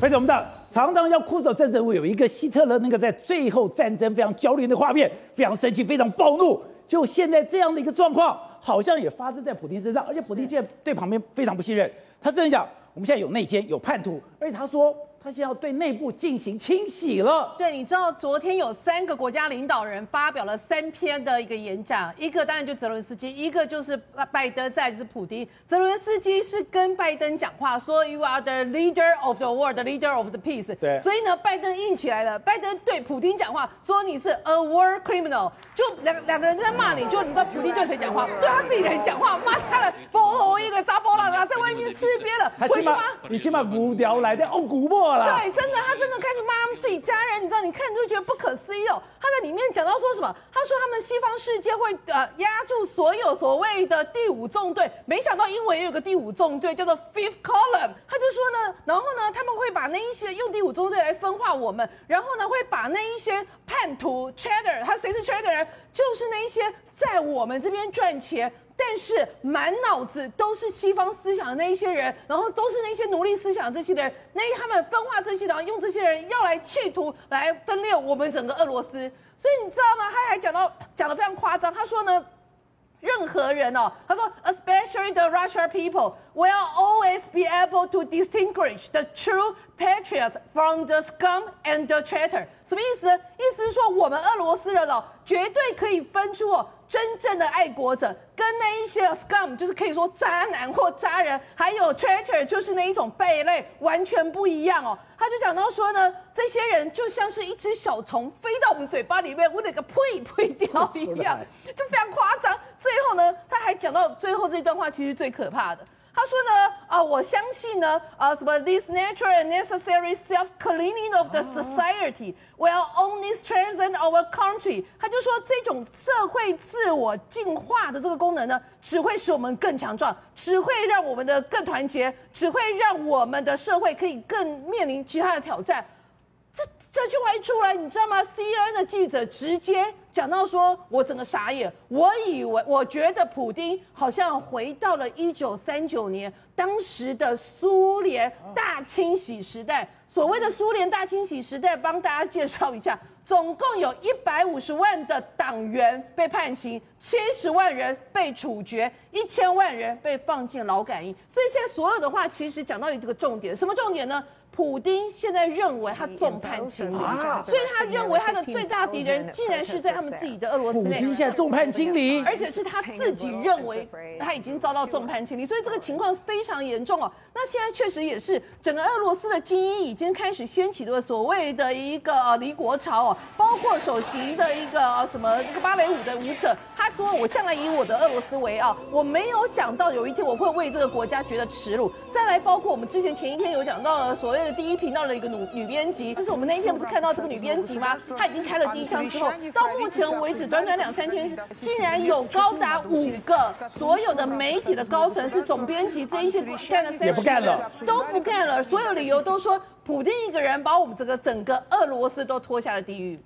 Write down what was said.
而且我们知道，常常要哭走政治人物有一个希特勒那个在最后战争非常焦虑的画面，非常生气，非常暴怒。就现在这样的一个状况，好像也发生在普京身上，而且普京现在对旁边非常不信任。他甚至讲，我们现在有内奸，有叛徒，而且他说。他现在要对内部进行清洗了。对，你知道昨天有三个国家领导人发表了三篇的一个演讲，一个当然就泽伦斯基，一个就是拜登，再就是普丁。泽伦斯基是跟拜登讲话，说 You are the leader of the world, the leader of the peace。对。所以呢，拜登硬起来了。拜登对普丁讲话，说你是 a war criminal。就两两个人在骂你，就你知道普丁对谁讲话？对他自己人讲话，骂他的波头一个扎波浪啊，在外面吃瘪了，回去吗？你起码无聊来的哦，古惑了。对，真的，他真的开始骂他们自己家人，你知道？你看你就觉得不可思议哦。他在里面讲到说什么？他说他们西方世界会呃压住所有所谓的第五纵队，没想到英文也有个第五纵队叫做 Fifth Column。他就说呢，然后呢，他们会把那一些用第五纵队来分化我们，然后呢会把那一些叛徒 t r a d e r 他谁是 traitor 人？就是那一些在我们这边赚钱，但是满脑子都是西方思想的那一些人，然后都是那些奴隶思想这些人，那他们分化这些，然后用这些人要来企图来分裂我们整个俄罗斯。所以你知道吗？他还讲到讲的非常夸张，他说呢。任何人哦，他说，especially the Russian people will always be able to distinguish the true patriots from the scum and the traitor。什么意思？意思是说，我们俄罗斯人哦，绝对可以分出哦。真正的爱国者那一些 scum，就是可以说渣男或渣人，还有 traitor，就是那一种贝类，完全不一样哦。他就讲到说呢，这些人就像是一只小虫飞到我们嘴巴里面，我那个呸呸掉一样，就非常夸张。最后呢，他还讲到最后这段话，其实最可怕的。他说呢，啊，我相信呢，啊，什么 this natural and necessary self-cleaning of the society will only strengthen our country。他就说，这种社会自我进化的这个功能呢，只会使我们更强壮，只会让我们的更团结，只会让我们的社会可以更面临其他的挑战。这这句话一出来，你知道吗？CNN 的记者直接讲到说，我整个傻眼。我以为，我觉得普丁好像回到了一九三九年当时的苏联大清洗时代。所谓的苏联大清洗时代，帮大家介绍一下，总共有一百五十万的党员被判刑，七十万人被处决，一千万人被放进劳改营。所以现在所有的话，其实讲到一个重点，什么重点呢？普丁现在认为他众叛亲离，啊、所以他认为他的最大敌人竟然是在他们自己的俄罗斯内。普丁现在众叛亲离，而且是他自己认为他已经遭到众叛亲离，所以这个情况非常严重哦。那现在确实也是整个俄罗斯的精英已经开始掀起了所谓的一个离国潮哦，包括首席的一个什么一个芭蕾舞的舞者，他说：“我向来以我的俄罗斯为傲，我没有想到有一天我会为这个国家觉得耻辱。”再来，包括我们之前前一天有讲到的所谓的。第一频道的一个女女编辑，就是我们那一天不是看到这个女编辑吗？她已经开了第一枪之后，到目前为止短短两三天，竟然有高达五个所有的媒体的高层是总编辑这一些干了也不干了，都不干了，所有理由都说普京一个人把我们这个整个俄罗斯都拖下了地狱。